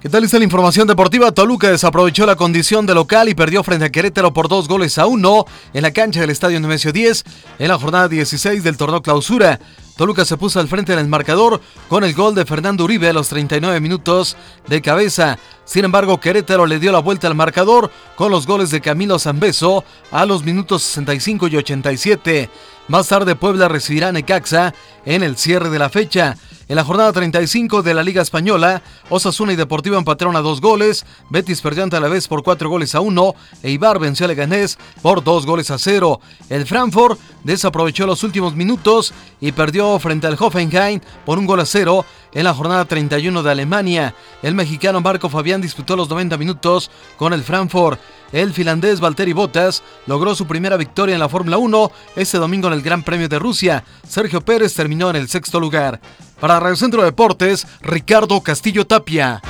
¿Qué tal está la información deportiva? Toluca desaprovechó la condición de local y perdió frente a Querétaro por dos goles a uno en la cancha del Estadio Nemesio 10 en la jornada 16 del torneo clausura. Toluca se puso al frente en el marcador con el gol de Fernando Uribe a los 39 minutos de cabeza. Sin embargo, Querétaro le dio la vuelta al marcador con los goles de Camilo Zambeso a los minutos 65 y 87. Más tarde Puebla recibirá Necaxa en el cierre de la fecha. En la jornada 35 de la Liga Española, Osasuna y Deportivo empataron a dos goles, Betis perdió ante la vez por cuatro goles a uno, e Ibar venció a Leganés por dos goles a cero. El Frankfurt desaprovechó los últimos minutos y perdió frente al Hoffenheim por un gol a cero en la jornada 31 de Alemania. El mexicano Marco Fabián disputó los 90 minutos con el Frankfurt. El finlandés Valtteri Bottas logró su primera victoria en la Fórmula 1 este domingo en el Gran Premio de Rusia. Sergio Pérez terminó en el sexto lugar. Para Radio Centro Deportes, Ricardo Castillo Tapia.